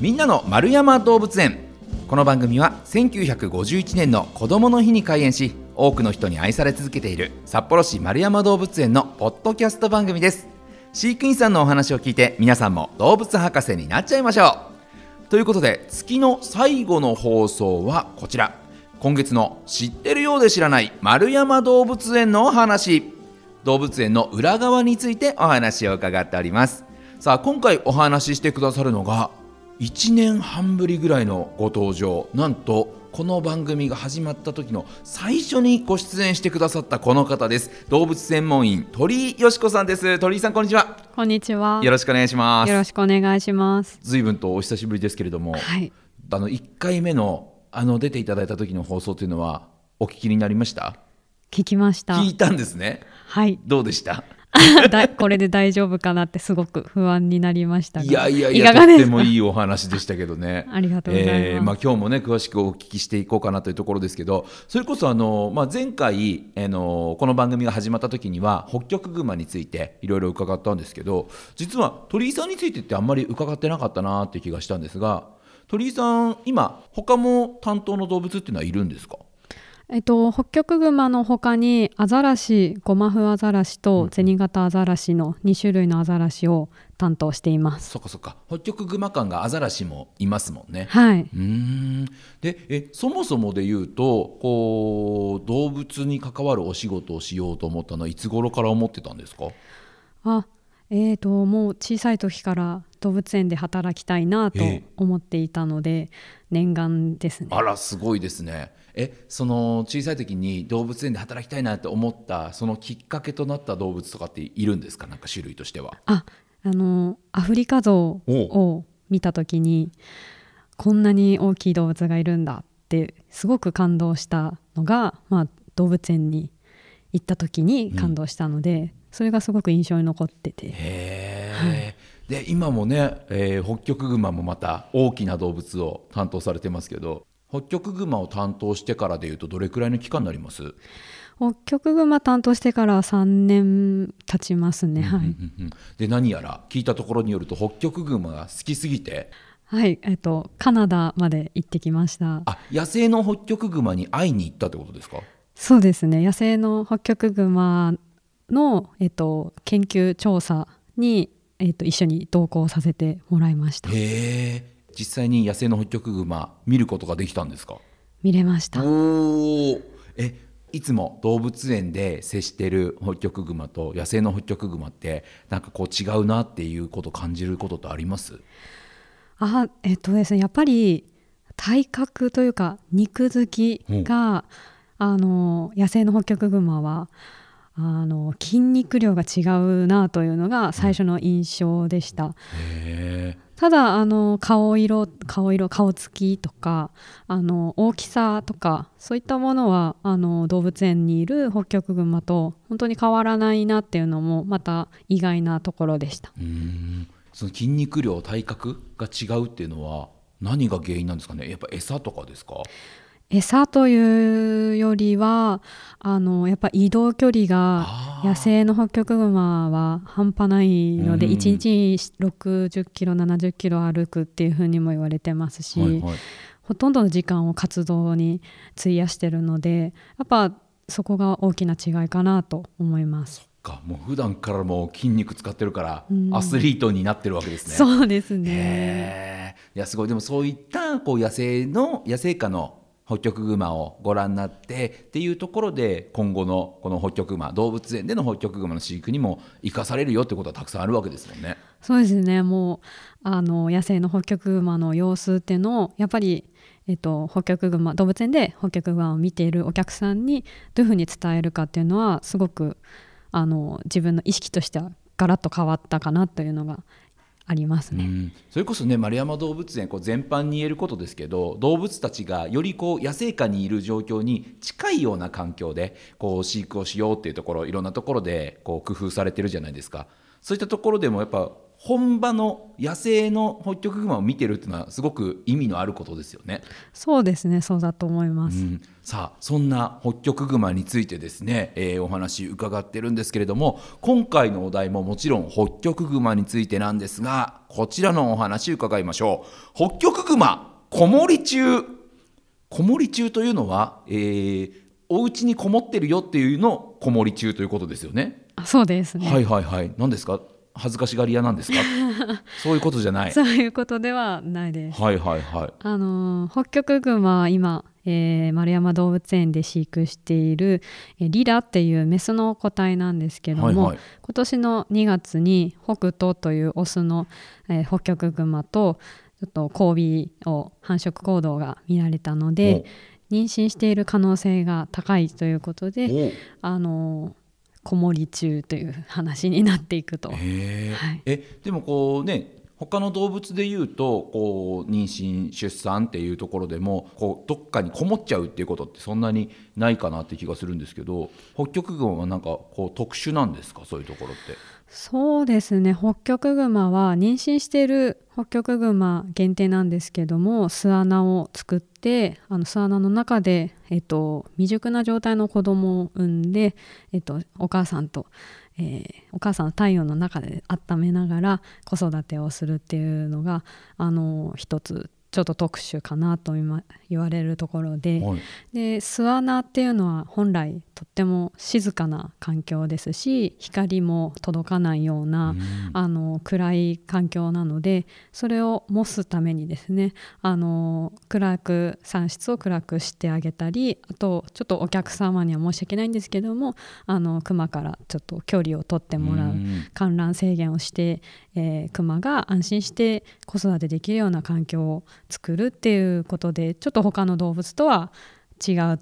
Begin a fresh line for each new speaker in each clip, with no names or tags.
みんなの丸山動物園。この番組は1951年の子どもの日に開園し多くの人に愛され続けている札幌市丸山動物園のポッドキャスト番組です。飼育員さんのお話を聞いて皆さんも動物博士になっちゃいましょう。ということで月の最後の放送はこちら。今月の知ってるようで知らない丸山動物園のお話。動物園の裏側についてお話を伺っております。さあ今回お話ししてくださるのが1年半ぶりぐらいのご登場なんとこの番組が始まった時の最初にご出演してくださったこの方です動物専門員鳥居よしこさんです鳥居さんこんにちは
こんにちは。
よろしくお願いします
よろしくお願いします。
随分とお久しぶりですけれども、
はい。
あの1回目のあの出ていただいた時の放送というのはお聞きになりました？
聞きました。
聞いたんですね
はい。
どうでした？
だこれで大丈夫かなってすごく不安になりましたが。
いやいやい
い
やとってもいいお話でしたけどね。
ありがとうございます。
えーまあ、今日もね詳しくお聞きしていこうかなというところですけどそれこそあの、まあ、前回、あのこの番組が始まった時には北極熊についていろいろ伺ったんですけど実は鳥居さんについてってあんまり伺ってなかったなっていう気がしたんですが鳥居さん今他も担当の動物っていうのはいるんですか？
えっと北極熊の他にアザラシ、ゴマフアザラシとゼニガタアザラシの2種類のアザラシを担当しています。
そっかそっか北極熊館がアザラシもいますもんね。
はい。
うーんでえそもそもで言うとこう動物に関わるお仕事をしようと思ったのはいつ頃から思ってたんですか？
あ、えーともう小さい時から動物園で働きたいなと
ええ
思っていたので、念願ですね。
あらすごいですねえその小さい時に動物園で働きたいなって思ったそのきっかけとなった動物とかっているんですか？なんか種類としては。
ああのアフリカゾウを見た時にこんなに大きい動物がいるんだってすごく感動したのが、まあ、動物園に行った時に感動したので、それがすごく印象に残ってて。
へえ、で今もね、えー北極熊もまた大きな動物を担当されてますけど北極熊を担当してからでいうとどれくらいの期間になります？
北極熊担当してから3年経ちますね、はい、
で何やら聞いたところによると北極熊が好きすぎて。
はい。えっとカナダまで行ってきました。
あ野生の北極熊に会いに行ったってことですか？
そうですね。野生の北極熊の、えっと、研究調査に、えっと、一緒に同行させてもらいました。
へえ実際に野生の北極熊見ることができたんですか？
見れました。
えいつも動物園で接してる北極熊と野生の北極熊ってなんかこう違うなっていうこと感じることってあります？
あえっとですねやっぱり体格というか肉付きが、あの野生の北極熊はあの筋肉量が違うなというのが最初の印象でした、
へえ
ただあの顔色顔色顔つきとかあの大きさとかそういったものはあの動物園にいるホッキョクグマと本当に変わらないなっていうのもまた意外なところでした。
うん。その筋肉量体格が違うっていうのは何が原因なんですかね？やっぱ餌とかですか？
餌というよりはあのやっぱ移動距離が野生の北極熊は半端ないので、
うん
1日60キロ70キロ歩くっていうふうにも言われてますし、
はいはい
ほとんどの時間を活動に費やしてるのでやっぱそこが大きな違いかなと思います。
かもう普段からもう筋肉使ってるから、
うん
アスリートになってるわけですね。
そうですね。
いやすごいでもそういったこう野生の野生下の北極熊をご覧になってっていうところで今後のこの北極熊動物園での北極熊の飼育にも生かされるよってことはたくさんあるわけですもんね。
そうですねもうあの野生の北極熊の様子っていうのをやっぱり、えっと、北極熊動物園で北極熊を見ているお客さんにどういうふうに伝えるかっていうのはすごくあの自分の意識としてはガラッと変わったかなというのがありますね。
うんそれこそね丸山動物園こう全般に言えることですけど動物たちがよりこう野生下にいる状況に近いような環境でこう飼育をしようっていうところいろんなところでこう工夫されてるじゃないですかそういったところでもやっぱ本場の野生の北極熊を見てるっていうのはすごく意味のあることですよね。
そうですねそうだと思います。
うん、さあそんなホッキョクグマについてですね、えーお話伺ってるんですけれども今回のお題ももちろんホッキョクグマについてなんですがこちらのお話伺いましょう。ホッキョクグマ子守中。子守中というのは、えーお家にこもってるよっていうのを子守中ということですよね？
あそうですね、
はいはいはい。何ですか？恥ずかしがり屋なんですか？そういうことじゃない。
そういうことではないです。
はいはいはい。
あのーホッキョクグマは今、えー丸山動物園で飼育している、えーリラっていうメスの個体なんですけども、
はいはい。
今年の2月に北斗というオスの、えーホッキョクグマとちょっと交尾を繁殖行動が見られたので妊娠している可能性が高いということで、あのー子守中という話になっていくと。はい。
えでもこうね他の動物でいうとこう妊娠出産っていうところでもこうどっかにこもっちゃうっていうことってそんなにないかなって気がするんですけど北極群はなんかこう特殊なんですか？そういうところって。
そうですねホッキョクグマは妊娠しているホッキョクグマ限定なんですけども巣穴を作ってあの巣穴の中で、えっと、未熟な状態の子供を産んで、えっと、お母さんと、えーお母さんの体温の中で温めながら子育てをするっていうのがあの一つちょっと特殊かなと今言われるところで。
はい。
で巣穴っていうのは本来とっても静かな環境ですし光も届かないような、
うん。
あの暗い環境なのでそれを模すためにですねあの暗く産室を暗くしてあげたりあとちょっとお客様には申し訳ないんですけどもあの熊からちょっと距離を取ってもらう
うん。
観覧制限をして、えー、熊が安心して子育てできるような環境を作るっていうことでちょっと他の動物とは違う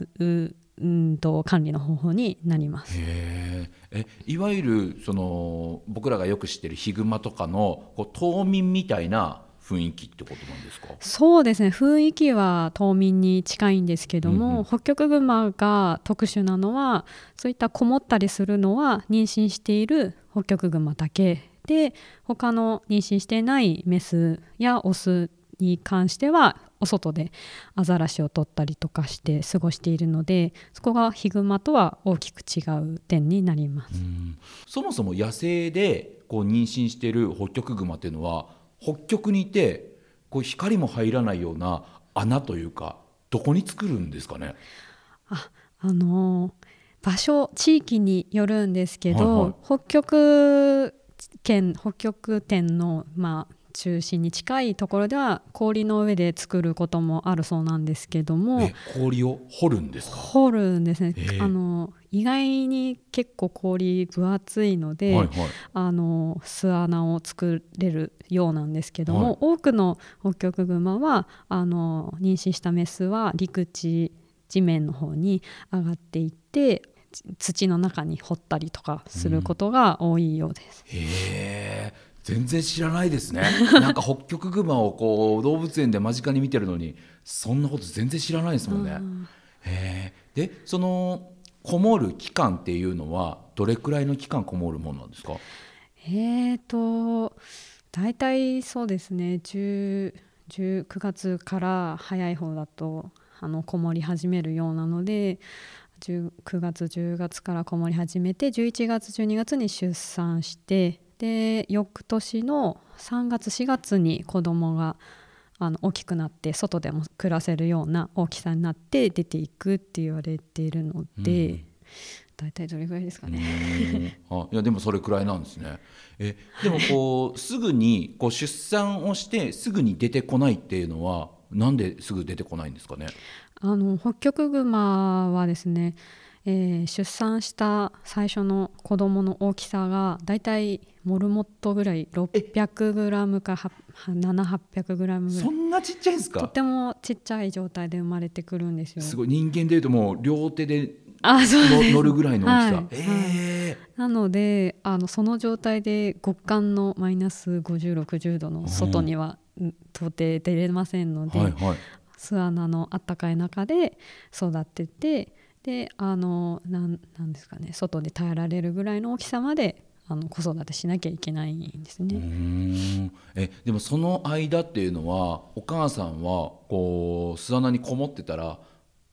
うんと管理の方法になります。
へええいわゆるその僕らがよく知ってるヒグマとかのこう冬眠みたいな雰囲気ってことなんですか？
そうですね雰囲気は冬眠に近いんですけども、
うんうん。
ホッキョクグマが特殊なのはそういったこもったりするのは妊娠しているホッキョクグマだけで他の妊娠していないメスやオスに関してはお外でアザラシを取ったりとかして過ごしているのでそこがヒグマとは大きく違う点になります。
うん。そもそも野生でこう妊娠しているホッキョクグマっていうのは北極にいてこう光も入らないような穴というかどこに作るんですかね？
ああのー場所地域によるんですけど、
はいはい。
北極圏北極点の、まあ、中心に近いところでは氷の上で作ることもあるそうなんですけども。
え氷を掘るんですか？
掘るんですね、
へえ。
あの意外に結構氷分厚いので、
はいはい。
あの巣穴を作れるようなんですけども、
はい。
多くのホッキョクグマはあの妊娠したメスは陸地地面の方に上がっていってつ土の中に掘ったりとかすることが多いようです。
へえ全然知らないですね。なんか北極グマをこう動物園で間近に見てるのにそんなこと全然知らないですもんね。
うん
でそのこもる期間っていうのはどれくらいの期間こもるものなんですか？
えーと大体そうですね。10 10 9月から早い方だとあのこもり始めるようなので10 9月10月からこもり始めて11月12月に出産してで翌年の3月4月に子供があの大きくなって外でも暮らせるような大きさになって出ていくって言われているので、
うん。
大体どれぐらいですか
う
ね。
あいやでもそれくらいなんですね。えでもこうすぐにこう出産をしてすぐに出てこないっていうのはなんですぐ出てこないんですかね？
あのホッキョクグマはですね、えー出産した最初の子供の大きさがだいたいモルモットぐらい600グラムか700800グラムぐらい。
そんなちっちゃいんですか？
とってもちっちゃい状態で生まれてくるんですよ。
すごい。人間でいうともう両手で
あそう
乗るぐらいの大きさ、
はい。
え
なのであのその状態で極寒のマイナス5060度の外には、うん。到底出れませんので、
えはいはい。
巣穴のあったかい中で育っててであのなんなんですかね外で耐えられるぐらいの大きさまであの子育てしなきゃいけないんですね。
ん。えでもその間っていうのはお母さんはこう巣穴にこもってたら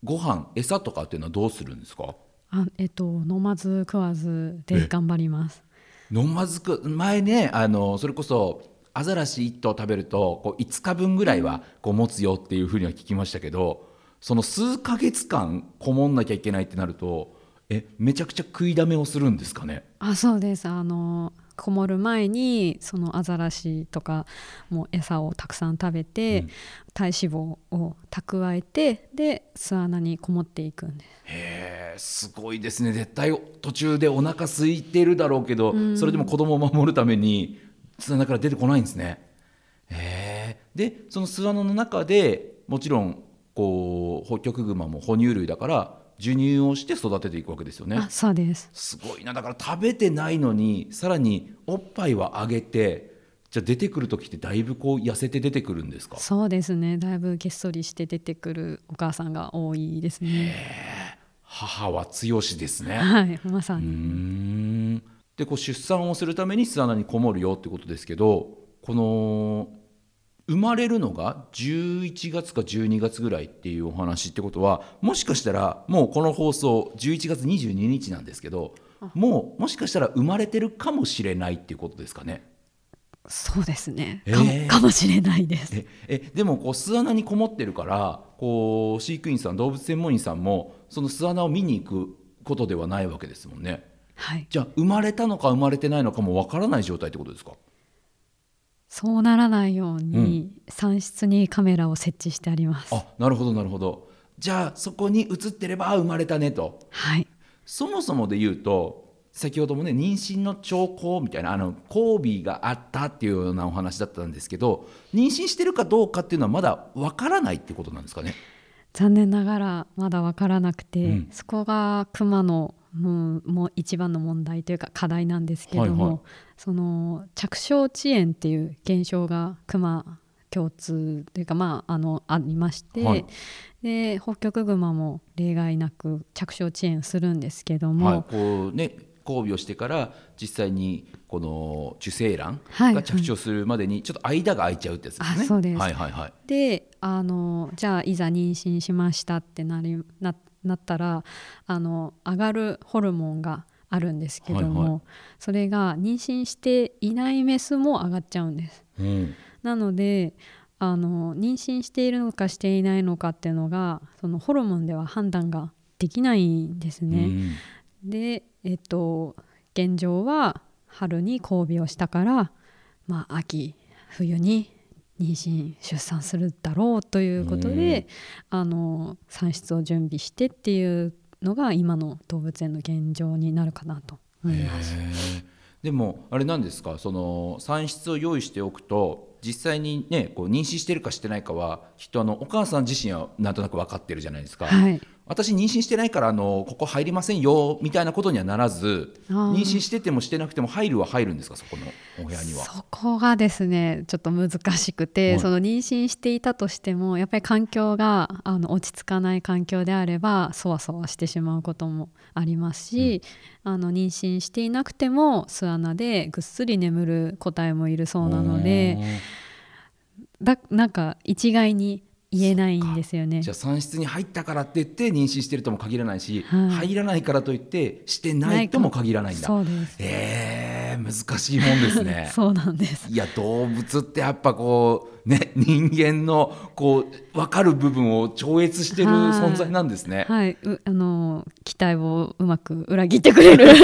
ご飯餌とかっていうのはどうするんですか？
あえっと飲まず食わずで頑張ります。
飲まずく前ねあのそれこそアザラシ1頭食べるとこう5日分ぐらいはこう持つよっていうふうには聞きましたけどその数ヶ月間こもんなきゃいけないってなるとえめちゃくちゃ食いだめをするんですかね？
あそうです。あのこもる前にそのアザラシとかも餌をたくさん食べて、
うん。
体脂肪を蓄えてで巣穴にこもっていくんです。
へえすごいですね。絶対途中でお腹空いてるだろうけど、
うん。
それでも子供を守るために巣穴から出てこないんですね。へえ。でその巣穴の中でもちろんこうホッキョクグマも哺乳類だから授乳をして育てていくわけですよね。
あそうです。
すごいな。だから食べてないのにさらにおっぱいはあげてじゃあ出てくる時ってだいぶこう痩せて出てくるんですか？
そうですね。だいぶげっそりして出てくるお母さんが多いですね。
母は強しですね。
はいまさに。
ん。でこう出産をするために巣穴にこもるよってことですけどこの生まれるのが11月か12月ぐらいっていうお話ってことはもしかしたらもうこの放送11月22日なんですけどもうもしかしたら生まれてるかもしれないっていうことですかね？
そうですね。
え
かも,、
ー
かもしれないです。
ええでもこう巣穴にこもってるからこう飼育員さん動物専門員さんもその巣穴を見に行くことではないわけですもんね。
はい。
じゃあ生まれたのか生まれてないのかもわからない状態ってことですか？
そうならないように、産室にカメラを設置してあります。
あなるほどなるほど。じゃあそこに映ってればあ生まれたねと。
はい。
そもそもで言うと先ほどもね妊娠の兆候みたいなあの交尾があったっていうようなお話だったんですけど妊娠してるかどうかっていうのはまだわからないってことなんですかね？
残念ながらまだ分からなくて、
うん。
そこがクマのもうもう一番の問題というか課題なんですけども、
はいはい。
その着床遅延っていう現象がクマ共通というかまああのありまして、
はい。
でホッキョクグマも例外なく着床遅延するんですけども、
はい、こうね交尾をしてから実際にこの受精卵
はい。
が着床するまでにちょっと間が空いちゃうってやつですね。
あそうです。
はいはいはい。
であのじゃあいざ妊娠しましたってなりななったらあの上がるホルモンがあるんですけども、
はいはい
それが妊娠していないメスも上がっちゃうんです。
うん
なのであの妊娠しているのかしていないのかっていうのがそのホルモンでは判断ができないんですね。
うん
でえっと現状は春に交尾をしたから、まあ、秋冬に妊娠出産するだろうということであの産室を準備してっていうのが今の動物園の現状になるかなと思います。
でもあれなんですか？その産室を用意しておくと実際にねこう妊娠してるかしてないかはきっとあのお母さん自身はなんとなく分かってるじゃないですか、
はい、
私妊娠してないからあのここ入りませんよみたいなことにはならず妊娠しててもしてなくても入るは入るんですかそこのお部屋には。
そこがですねちょっと難しくて、
はい。
その妊娠していたとしてもやっぱり環境があの落ち着かない環境であればそわそわしてしまうこともありますし、あの妊娠していなくても巣穴でぐっすり眠る個体もいるそうなのでだなんか一概に言えないんですよね
じゃ。あ産室に入ったからって言って妊娠してるとも限らないし、
はい
入らないからといってしてないとも限らないんだ。
そうです。
えー、難しいもんですね。
そうなんです。
いや動物ってやっぱこうね人間のこう分かる部分を超越してる
はい
存在なんですね。
はい、うあの期待をうまく裏切ってくれる。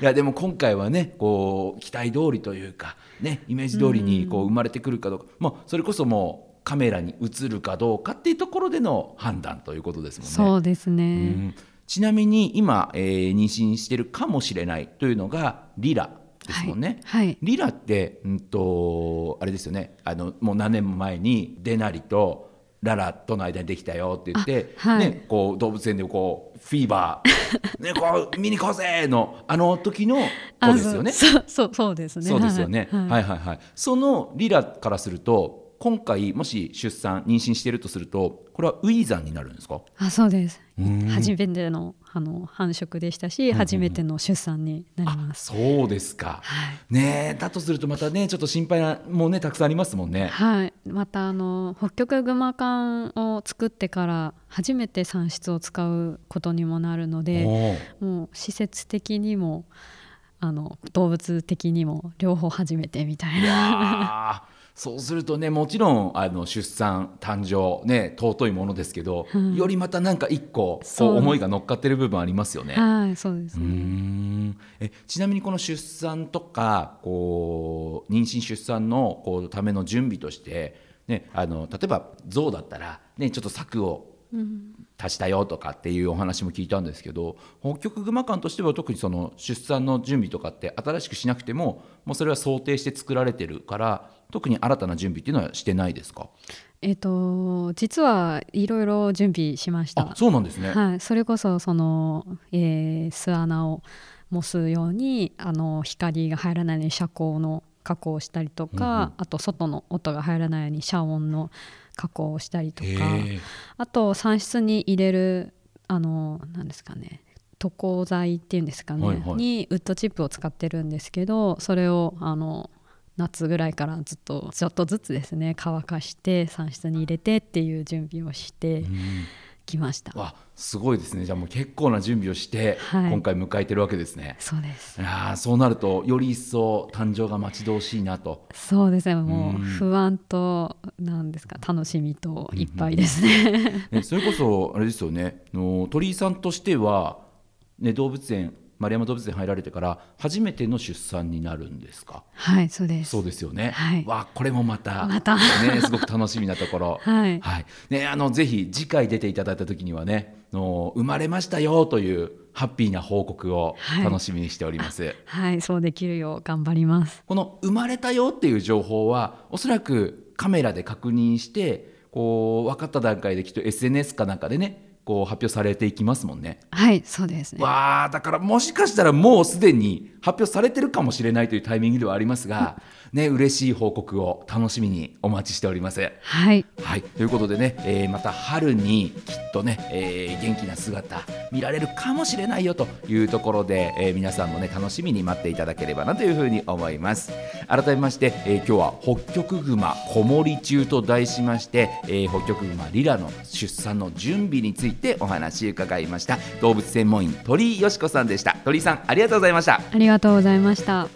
いやでも今回はねこう期待通りというかねイメージ通りにこう生まれてくるかどうか、まあそれこそもうカメラに映るかどうかっていうところでの判断ということですもんね。
そうです
う
ね。
んちなみに今、えー妊娠してるかもしれないというのがリラですもんね。
はい。
リラって、うんと、あれですよねあのもう何年も前にデナリとララとの間にできたよって言って、
あはい
ね、こう動物園でこうフィーバー、ね、こう見に行こうぜのあの時の子ですよね。
そうそうそうですね。
そうですよね。
はい
はいはいはい。そのリラからすると今回もし出産妊娠しているとするとこれはウィーザンになるんですか？
あそうです。
うん。
初めてのあの繁殖でしたし、初めての出産になり
あ
ます。
そうですか、
はい。
ねえだとするとまたねちょっと心配なもうねたくさんありますもんね。
はい、またあの北極熊缶を作ってから初めて産室を使うことにもなるのでもう施設的にもあの動物的にも両方初めてみたいな。
そうするとねもちろんあの出産誕生ね尊いものですけど、
はい
よりまたなんか一個こ
そう
う思いが乗っかってる部分ありますよね。
はい、そうですね。
んえちなみにこの出産とかこう妊娠出産のこうための準備として、ね、あの例えば象だったら、ね、ちょっと柵を
うん
足したよとかっていうお話も聞いたんですけど北極熊館としては特にその出産の準備とかって新しくしなくてももうそれは想定して作られてるから特に新たな準備っていうのはしてないですか？
えっ、と実はいろいろ準備しました
あ。そうなんですね。
はい、それこそその、えー巣穴を模すようにあの光が入らないように遮光の加工をしたりとか、
うんうん
あと外の音が入らないように遮音の加工をしたりとかあと産室に入れるあのなんですかね塗工剤っていうんですかね、
はいはい。
にウッドチップを使ってるんですけどそれをあの夏ぐらいからずっとちょっとずつですね乾かして産室に入れてっていう準備をして
うん
きました。
わすごいですねじゃあもう結構な準備をして、
はい
今回迎えてるわけですね。
そうです
あーそうなるとより一層誕生が待ち遠しいなと。
そうですねもう不安となんですか楽しみといっぱいですね。
ね、それこそあれですよねあの鳥居さんとしては、ね、動物園丸山動物園入られてから初めての出産になるんですか？
はいそうです。
そうですよね、
はい。
わこれもまた
また。
ね、すごく楽しみなところ、
はい。
ね、あのぜひ次回出ていただいた時にはねあの生まれましたよというハッピーな報告を
はい。
楽しみにしております。
はいそうできるよう頑張ります。
この生まれたよっていう情報はおそらくカメラで確認してこう分かった段階できっと SNS かなんかでねこう発表されていきますもんね。
はいそうですね。
わあだからもしかしたらもうすでに発表されてるかもしれないというタイミングではありますが、ね、嬉しい報告を楽しみにお待ちしております。
はい
はい、ということでね、えーまた春にきっとね、えー元気な姿見られるかもしれないよというところで、えー皆さんもね楽しみに待っていただければなというふうに思います改めまして、えー今日は北極熊子守中と題しまして、えー北極熊リラの出産の準備についてお話伺いました。動物専門員鳥居よしこさんでした。鳥居さんありがとうございました。
ありがとうございました。